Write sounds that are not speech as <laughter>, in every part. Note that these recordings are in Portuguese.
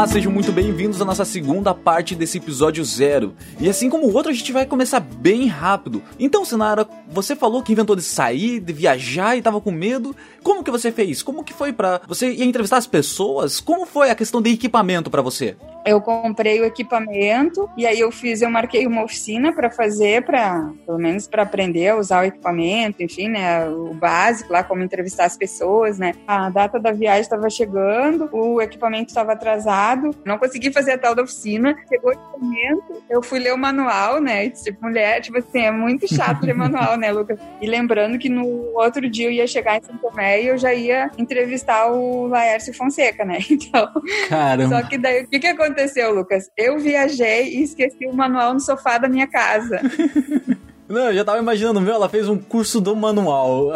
Olá, sejam muito bem-vindos à nossa segunda parte desse episódio zero. E assim como o outro, a gente vai começar bem rápido. Então, Sinara, você falou que inventou de sair, de viajar e tava com medo. Como que você fez? Como que foi para você ir entrevistar as pessoas? Como foi a questão de equipamento para você? Eu comprei o equipamento e aí eu fiz, eu marquei uma oficina para fazer, para pelo menos para aprender a usar o equipamento, enfim, né, o básico lá como entrevistar as pessoas, né. A data da viagem estava chegando, o equipamento estava atrasado, não consegui fazer a tal da oficina. Chegou o equipamento, eu fui ler o manual, né, e, tipo, mulher, tipo assim, é muito chato ler manual, né, Lucas? E lembrando que no outro dia eu ia chegar em São Tomé e eu já ia entrevistar o Laércio Fonseca, né? <laughs> Então, Caramba. só que daí o que que aconteceu? Aconteceu, Lucas? Eu viajei e esqueci o manual no sofá da minha casa. <laughs> Não, eu já tava imaginando, meu, ela fez um curso do manual.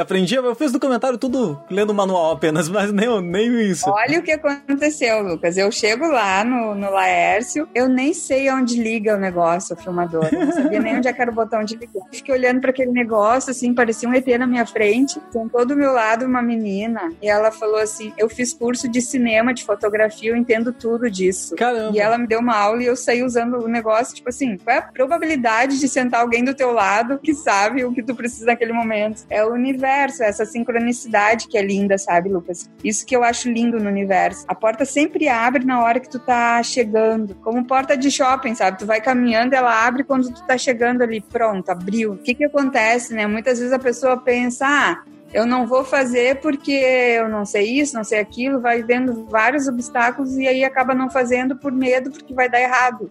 Aprendi, eu fiz no comentário tudo lendo o manual apenas, <laughs> mas nem, nem isso. Olha o que aconteceu, Lucas. Eu chego lá no, no Laércio, eu nem sei onde liga o negócio, o filmador. Eu não sabia nem onde é que era o botão de ligar. Fiquei olhando para aquele negócio, assim, parecia um ET na minha frente. Sentou do meu lado uma menina e ela falou assim: Eu fiz curso de cinema, de fotografia, eu entendo tudo disso. Caramba. E ela me deu uma aula e eu saí usando o negócio, tipo assim, qual é a probabilidade de sentar alguém do teu lado que sabe o que tu precisa naquele momento. É o universo, essa sincronicidade que é linda, sabe, Lucas? Isso que eu acho lindo no universo. A porta sempre abre na hora que tu tá chegando, como porta de shopping, sabe? Tu vai caminhando, ela abre quando tu tá chegando ali, pronto, abriu. O que que acontece, né? Muitas vezes a pessoa pensa, ah, eu não vou fazer porque eu não sei isso, não sei aquilo, vai vendo vários obstáculos e aí acaba não fazendo por medo porque vai dar errado.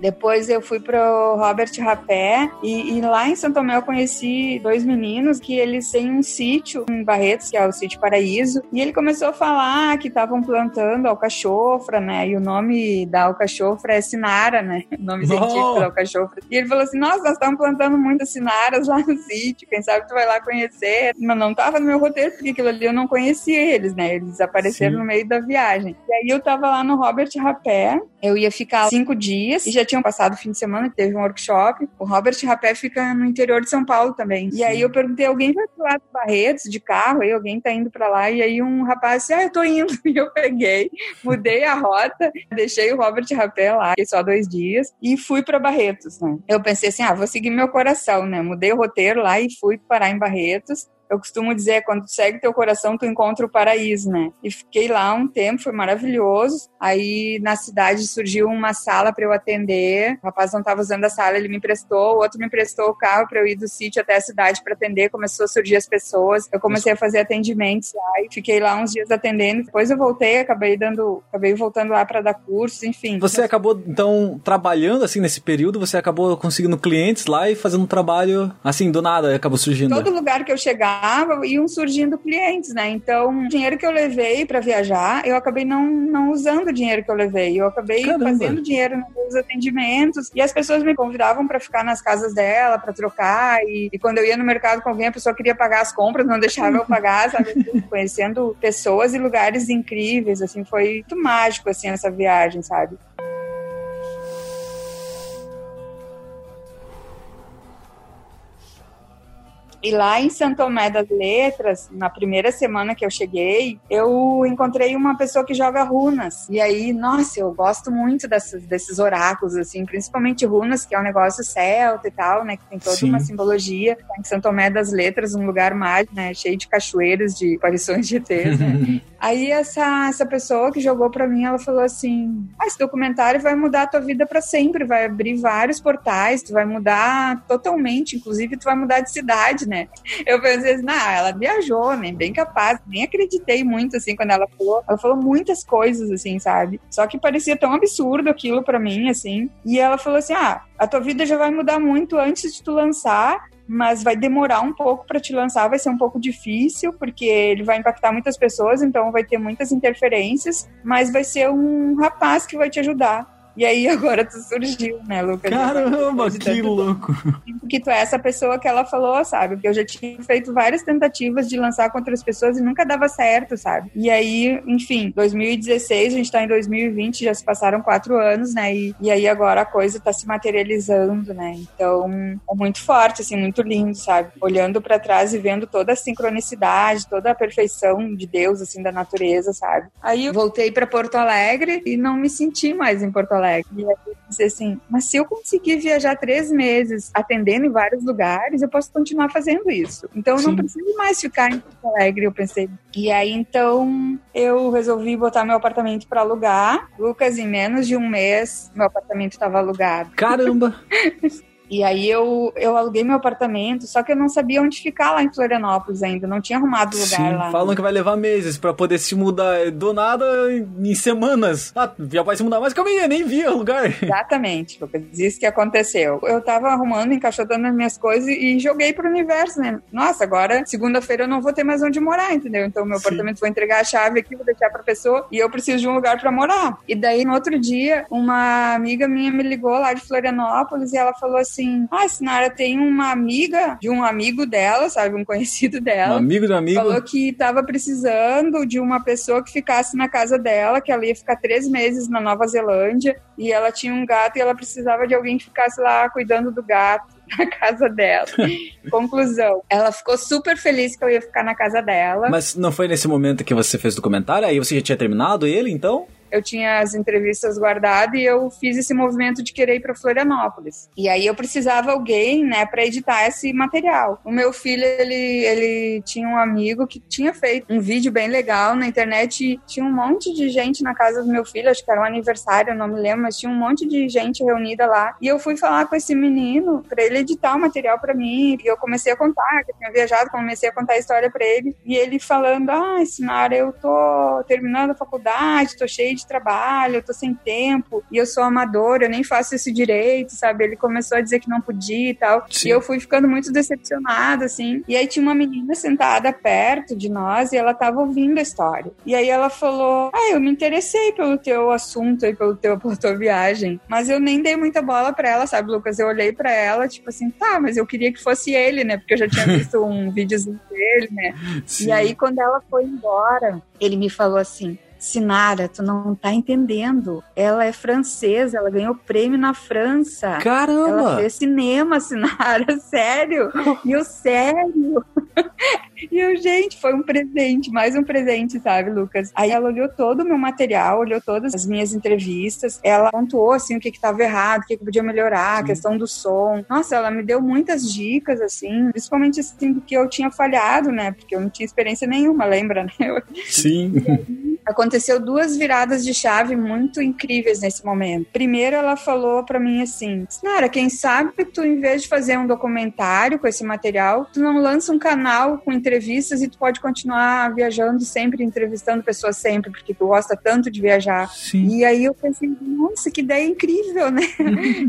Depois eu fui pro Robert Rapé e, e, lá em Santo Tomé eu conheci dois meninos que eles têm um sítio em Barretos, que é o sítio Paraíso, e ele começou a falar que estavam plantando alcachofra, né? E o nome da alcachofra é Sinara, né? <laughs> O nome científico da alcachofra. E ele falou assim: "Nossa, nós estamos plantando muitas sinaras lá no sítio, quem sabe tu vai lá conhecer". Mas não tava no meu roteiro porque aquilo ali eu não conhecia eles, né? Eles apareceram Sim. no meio da viagem. E aí eu tava lá no Robert Rapé, eu ia ficar cinco dias e já tinham passado o fim de semana, que teve um workshop. O Robert Rapé fica no interior de São Paulo também. E aí eu perguntei, alguém vai pro lado do Barretos de carro? Aí alguém tá indo para lá. E aí um rapaz disse, ah, eu tô indo. <laughs> E eu peguei, mudei a rota, deixei o Robert Rapé lá, fiquei só dois dias, e fui para Barretos, né? Eu pensei assim, ah, vou seguir meu coração, né? Mudei o roteiro lá e fui parar em Barretos eu costumo dizer, quando tu segue teu coração, tu encontra o paraíso, né? E fiquei lá um tempo, foi maravilhoso. Aí na cidade surgiu uma sala para eu atender. O rapaz não estava usando a sala, ele me emprestou, o outro me emprestou o carro para eu ir do sítio até a cidade para atender. Começou a surgir as pessoas. Eu comecei a fazer atendimentos lá e fiquei lá uns dias atendendo. Depois eu voltei, acabei dando, acabei voltando lá para dar cursos, enfim. Você acabou então trabalhando assim nesse período, você acabou conseguindo clientes lá e fazendo um trabalho assim do nada, acabou surgindo. Todo lugar que eu chegava trabalhava, iam surgindo clientes, né? Então, o dinheiro que eu levei para viajar, eu acabei não, não usando o dinheiro que eu levei. Eu acabei Caramba. fazendo dinheiro nos atendimentos e as pessoas me convidavam para ficar nas casas dela, para trocar. E, e, quando eu ia no mercado com alguém, a pessoa queria pagar as compras, não deixava eu pagar, sabe? <laughs> Conhecendo pessoas e lugares incríveis, assim, foi muito mágico, assim, essa viagem, sabe? E lá em Santo Tomé das Letras, na primeira semana que eu cheguei, eu encontrei uma pessoa que joga runas. E aí, nossa, eu gosto muito dessas, desses oráculos, assim, principalmente runas, que é um negócio celta e tal, né? Que tem toda Sim. uma simbologia. Em Santo Tomé das Letras, um lugar mágico, né? Cheio de cachoeiras, de aparições de ETs, né? <laughs> aí essa, essa pessoa que jogou para mim, ela falou assim: ah, esse documentário vai mudar a tua vida para sempre, vai abrir vários portais, tu vai mudar totalmente, inclusive tu vai mudar de cidade, né? Eu pensei assim, não, ela viajou, né? Bem capaz. Nem acreditei muito, assim, quando ela falou. Ela falou muitas coisas, assim, sabe? Só que parecia tão absurdo aquilo para mim, assim. E ela falou assim: ah, a tua vida já vai mudar muito antes de tu lançar mas vai demorar um pouco para te lançar, vai ser um pouco difícil, porque ele vai impactar muitas pessoas, então vai ter muitas interferências, mas vai ser um rapaz que vai te ajudar. E aí agora tu surgiu, né, Lucas? Caramba, que louco! Porque tu é essa pessoa que ela falou, sabe? Porque eu já tinha feito várias tentativas de lançar com outras pessoas e nunca dava certo, sabe? E aí, enfim, 2016, a gente tá em 2020, já se passaram quatro anos, né? E, e aí agora a coisa tá se materializando, né? Então, é muito forte, assim, muito lindo, sabe? Olhando para trás e vendo toda a sincronicidade, toda a perfeição de Deus, assim, da natureza, sabe? Aí eu voltei para Porto Alegre e não me senti mais em Porto Alegre. E aí eu pensei assim, mas se eu conseguir viajar três meses atendendo em vários lugares, eu posso continuar fazendo isso. Então eu não preciso mais ficar em Porto Alegre, eu pensei. E aí então eu resolvi botar meu apartamento para alugar. Lucas, em menos de um mês, meu apartamento estava alugado. Caramba! <laughs> E aí eu, eu aluguei meu apartamento, só que eu não sabia onde ficar lá em Florianópolis ainda, não tinha arrumado lugar Sim, lá. Falam que vai levar meses para poder se mudar do nada em semanas. Ah, já vai se mudar, mas calma aí, eu nem vi o lugar. <laughs> Exatamente, Lucas, isso que aconteceu. Eu tava arrumando, encaixotando as minhas coisas e joguei pro universo, né? Nossa, agora, segunda-feira eu não vou ter mais onde morar, entendeu? Então meu Sim. apartamento vou entregar a chave aqui, vou deixar pra pessoa e eu preciso de um lugar para morar. E daí, no outro dia, uma amiga minha me ligou lá de Florianópolis e ela falou assim, assim: Ah, Sinara tem uma amiga de um amigo dela, sabe? Um conhecido <laughs> dela. Um amigo do amigo. Falou que tava precisando de uma pessoa que ficasse na casa dela, que ela ia ficar três meses na Nova Zelândia e ela tinha um gato e ela precisava de alguém que ficasse lá cuidando do gato <laughs> na casa dela. <laughs> Conclusão, ela ficou super feliz que eu ia ficar na casa dela. Mas não foi nesse momento que você fez o documentário? Aí você já tinha terminado ele, então? Eu tinha as entrevistas guardadas e eu fiz esse movimento de querer ir para Florianópolis. E aí eu precisava alguém, né, para editar esse material. O meu filho, ele, ele tinha um amigo que tinha feito um vídeo bem legal na internet. Tinha um monte de gente na casa do meu filho, acho que era um aniversário, não me lembro, mas tinha um monte de gente reunida lá. E eu fui falar com esse menino para ele editar o material para mim. E eu comecei a contar, que eu tinha viajado, comecei a contar a história para ele. E ele falando: Ah, Sinara, eu tô terminando a faculdade, tô cheio de de trabalho, eu tô sem tempo, e eu sou amador, eu nem faço isso direito, sabe? Ele começou a dizer que não podia e tal. Sim. E eu fui ficando muito decepcionada, assim. E aí tinha uma menina sentada perto de nós e ela tava ouvindo a história. E aí ela falou: Ah, eu me interessei pelo teu assunto e pelo teu, <laughs> pela tua viagem. Mas eu nem dei muita bola pra ela, sabe, Lucas? Eu olhei pra ela, tipo assim, tá, mas eu queria que fosse ele, né? Porque eu já tinha <laughs> visto um videozinho dele, né? Sim. E aí, quando ela foi embora, ele me falou assim: Sinara, tu não tá entendendo. Ela é francesa, ela ganhou prêmio na França. Caramba! Ela fez cinema, <laughs> Sinara, sério. E eu, sério. <laughs> E eu, gente, foi um presente, mais um presente, sabe, Lucas? Aí ela olhou todo o meu material, olhou todas as minhas entrevistas, ela pontuou, assim, o que que tava errado, o que que podia melhorar, a questão do som. Nossa, ela me deu muitas dicas, assim, principalmente, assim, do que eu tinha falhado, né? Porque eu não tinha experiência nenhuma, lembra, né? Sim. Aconteceu duas viradas de chave muito incríveis nesse momento. Primeiro, ela falou para mim assim: Nara, quem sabe tu, em vez de fazer um documentário com esse material, tu não lança um canal com entrevistas e tu pode continuar viajando sempre, entrevistando pessoas sempre, porque tu gosta tanto de viajar. Sim. E aí eu pensei, nossa, que ideia incrível, né? <laughs>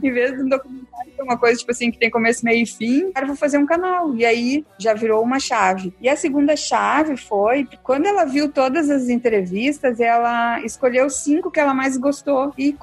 em vez de um documentário que é uma coisa, tipo assim, que tem começo, meio e fim, cara, vou fazer um canal. E aí já virou uma chave. E a segunda chave foi, quando ela viu todas as entrevistas, ela escolheu cinco que ela mais gostou. E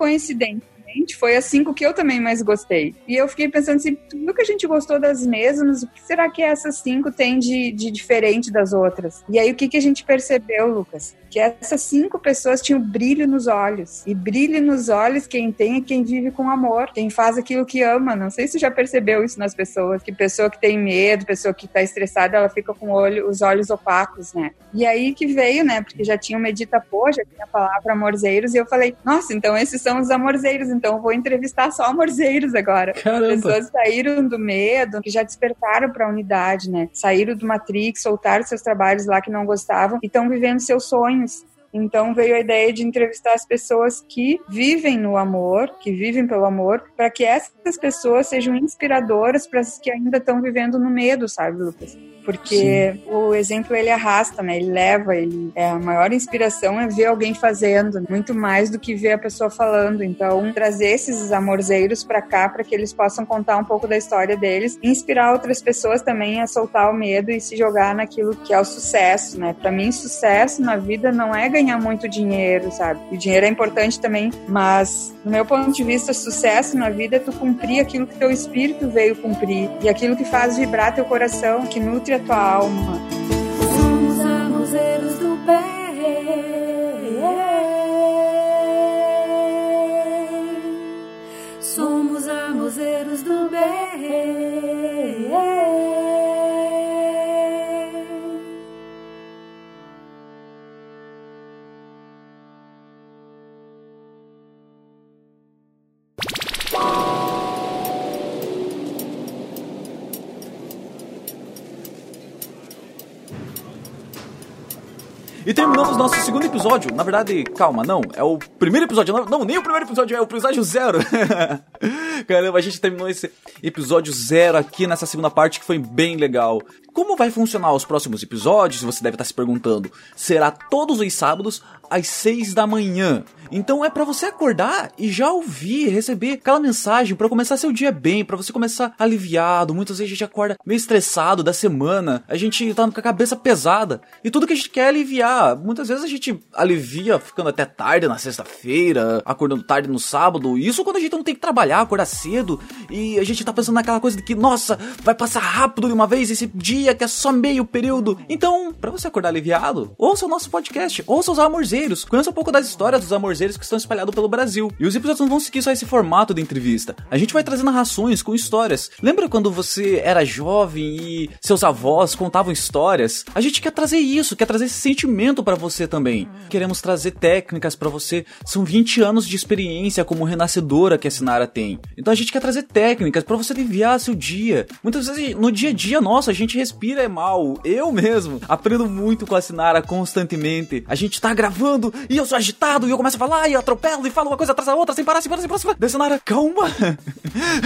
foi as cinco que eu também mais gostei. E eu fiquei pensando assim, tudo que a gente gostou das mesmas, o que será que essas cinco têm de, de diferente das outras? E aí o que, que a gente percebeu, Lucas? Que essas cinco pessoas tinham brilho nos olhos. E brilho nos olhos quem tem é quem vive com amor, quem faz aquilo que ama. Não sei se você já percebeu isso nas pessoas, que pessoa que tem medo, pessoa que tá estressada, ela fica com olho, os olhos opacos, né? E aí que veio, né? Porque já tinha o Medita Pô, já tinha a palavra amorzeiros, e eu falei, nossa, então esses são os amorzeiros, então vou entrevistar só amorzeiros agora. Caramba. Pessoas saíram do medo, que já despertaram para a unidade, né? Saíram do Matrix, soltaram seus trabalhos lá que não gostavam e estão vivendo seus sonhos. Então veio a ideia de entrevistar as pessoas que vivem no amor, que vivem pelo amor, para que essas pessoas sejam inspiradoras para as que ainda estão vivendo no medo, sabe, Lucas? porque Sim. o exemplo ele arrasta, né? Ele leva, ele é a maior inspiração é ver alguém fazendo, muito mais do que ver a pessoa falando. Então, trazer esses amorzeiros para cá para que eles possam contar um pouco da história deles, inspirar outras pessoas também a soltar o medo e se jogar naquilo que é o sucesso, né? Para mim, sucesso na vida não é ganhar muito dinheiro, sabe? O dinheiro é importante também, mas do meu ponto de vista, sucesso na vida é tu cumprir aquilo que teu espírito veio cumprir e aquilo que faz vibrar teu coração, que nutre a tua alma. Somos armozeiros do bem. E terminamos nosso segundo episódio. Na verdade, calma, não. É o primeiro episódio. Não, não nem o primeiro episódio, é o episódio zero. <laughs> Caramba, a gente terminou esse episódio zero aqui nessa segunda parte que foi bem legal. Como vai funcionar os próximos episódios? Você deve estar se perguntando. Será todos os sábados às 6 da manhã. Então é para você acordar e já ouvir, receber aquela mensagem para começar seu dia bem, para você começar aliviado. Muitas vezes a gente acorda meio estressado da semana, a gente tá com a cabeça pesada e tudo que a gente quer é aliviar. Muitas vezes a gente alivia ficando até tarde na sexta-feira, acordando tarde no sábado. Isso quando a gente não tem que trabalhar, acordar cedo e a gente tá pensando naquela coisa de que, nossa, vai passar rápido de uma vez esse dia que é só meio período. Então, para você acordar aliviado, ouça o nosso podcast, ouça os amorzeiros. Conheça um pouco das histórias dos amorzeiros que estão espalhados pelo Brasil. E os episódios não vão seguir só esse formato de entrevista. A gente vai trazer narrações com histórias. Lembra quando você era jovem e seus avós contavam histórias? A gente quer trazer isso, quer trazer esse sentimento para você também. Queremos trazer técnicas para você. São 20 anos de experiência como renascedora que a Sinara tem. Então a gente quer trazer técnicas para você aliviar seu dia. Muitas vezes no dia a dia, nossa, a gente respira é mal. Eu mesmo aprendo muito com a Sinara constantemente. A gente tá gravando e eu sou agitado e eu começo a falar e eu atropelo e falo uma coisa atrás da outra sem parar, sem parar, sem parar. Sem parar. Área, calma.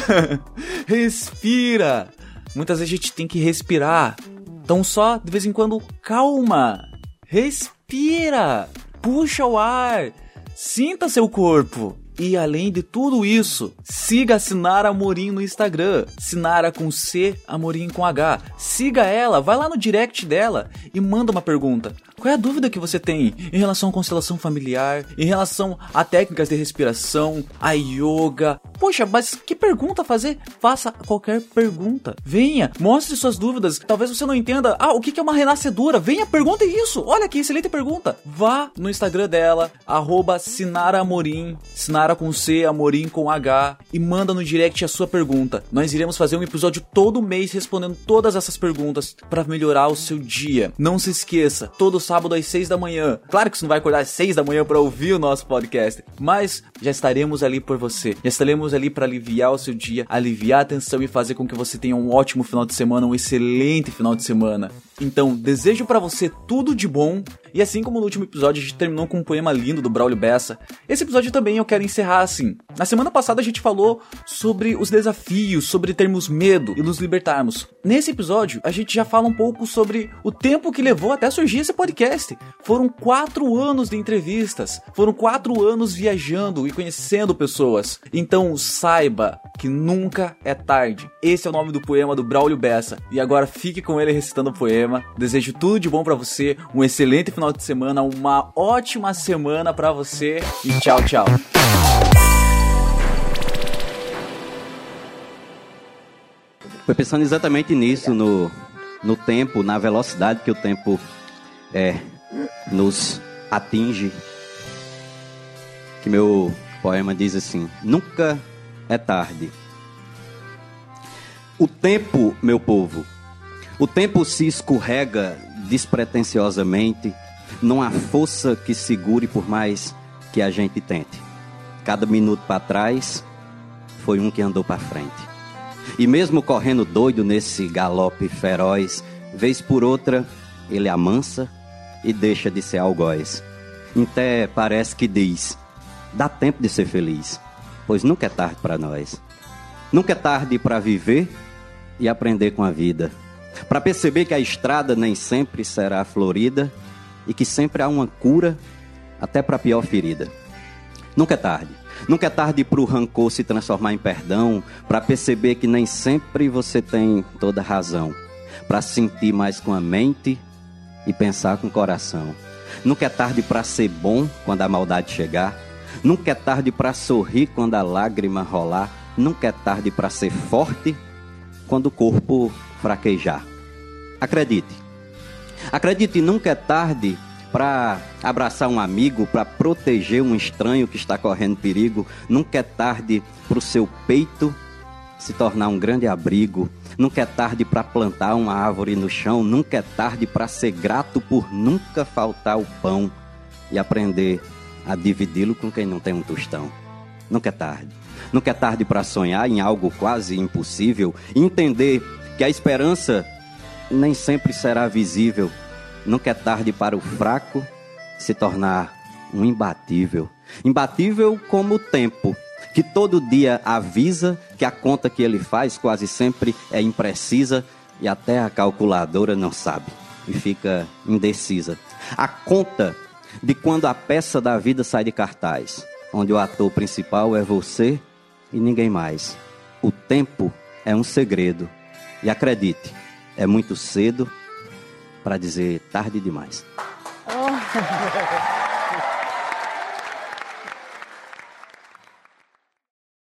<laughs> Respira. Muitas vezes a gente tem que respirar. Então só de vez em quando, calma. Respira. Puxa o ar. Sinta seu corpo. E além de tudo isso, siga a Sinara Amorim no Instagram. Sinara com C, Amorim com H. Siga ela, vai lá no direct dela e manda uma pergunta. Qual é a dúvida que você tem em relação à constelação familiar, em relação a técnicas de respiração, a yoga? Poxa, mas que pergunta fazer? Faça qualquer pergunta. Venha, mostre suas dúvidas. Talvez você não entenda. Ah, o que é uma renascedora? Venha, pergunte isso. Olha que excelente pergunta. Vá no Instagram dela, arroba Sinara Amorim, Sinara com C, Amorim com H, e manda no direct a sua pergunta. Nós iremos fazer um episódio todo mês respondendo todas essas perguntas para melhorar o seu dia. Não se esqueça, todo sábado sábado às 6 da manhã. Claro que você não vai acordar às 6 da manhã para ouvir o nosso podcast, mas já estaremos ali por você. Já estaremos ali para aliviar o seu dia, aliviar a tensão e fazer com que você tenha um ótimo final de semana, um excelente final de semana. Então, desejo para você tudo de bom. E assim como no último episódio a gente terminou com um poema lindo do Braulio Bessa, esse episódio também eu quero encerrar assim. Na semana passada a gente falou sobre os desafios, sobre termos medo e nos libertarmos. Nesse episódio a gente já fala um pouco sobre o tempo que levou até surgir esse podcast. Foram quatro anos de entrevistas, foram quatro anos viajando e conhecendo pessoas. Então saiba que nunca é tarde. Esse é o nome do poema do Braulio Bessa. E agora fique com ele recitando o poema Desejo tudo de bom para você, um excelente final de semana, uma ótima semana para você e tchau, tchau. Foi pensando exatamente nisso, no, no tempo, na velocidade que o tempo é, nos atinge, que meu poema diz assim: Nunca é tarde. O tempo, meu povo, o tempo se escorrega despretensiosamente, não há força que segure por mais que a gente tente. Cada minuto para trás foi um que andou para frente. E mesmo correndo doido nesse galope feroz, vez por outra, ele amansa e deixa de ser algoz. Até parece que diz: dá tempo de ser feliz, pois nunca é tarde para nós. Nunca é tarde para viver e aprender com a vida para perceber que a estrada nem sempre será florida e que sempre há uma cura até para a pior ferida. Nunca é tarde. Nunca é tarde para o rancor se transformar em perdão, para perceber que nem sempre você tem toda razão, para sentir mais com a mente e pensar com o coração, Nunca é tarde para ser bom quando a maldade chegar. Nunca é tarde para sorrir quando a lágrima rolar. Nunca é tarde para ser forte quando o corpo fraquejar. Acredite. Acredite, nunca é tarde para abraçar um amigo, para proteger um estranho que está correndo perigo. Nunca é tarde para o seu peito se tornar um grande abrigo. Nunca é tarde para plantar uma árvore no chão. Nunca é tarde para ser grato por nunca faltar o pão e aprender a dividi-lo com quem não tem um tostão. Nunca é tarde. Nunca é tarde para sonhar em algo quase impossível. Entender que a esperança nem sempre será visível. Nunca é tarde para o fraco se tornar um imbatível. Imbatível como o tempo, que todo dia avisa que a conta que ele faz quase sempre é imprecisa e até a calculadora não sabe e fica indecisa. A conta de quando a peça da vida sai de cartaz, onde o ator principal é você e ninguém mais. O tempo é um segredo. E acredite, é muito cedo para dizer tarde demais. Oh. <laughs>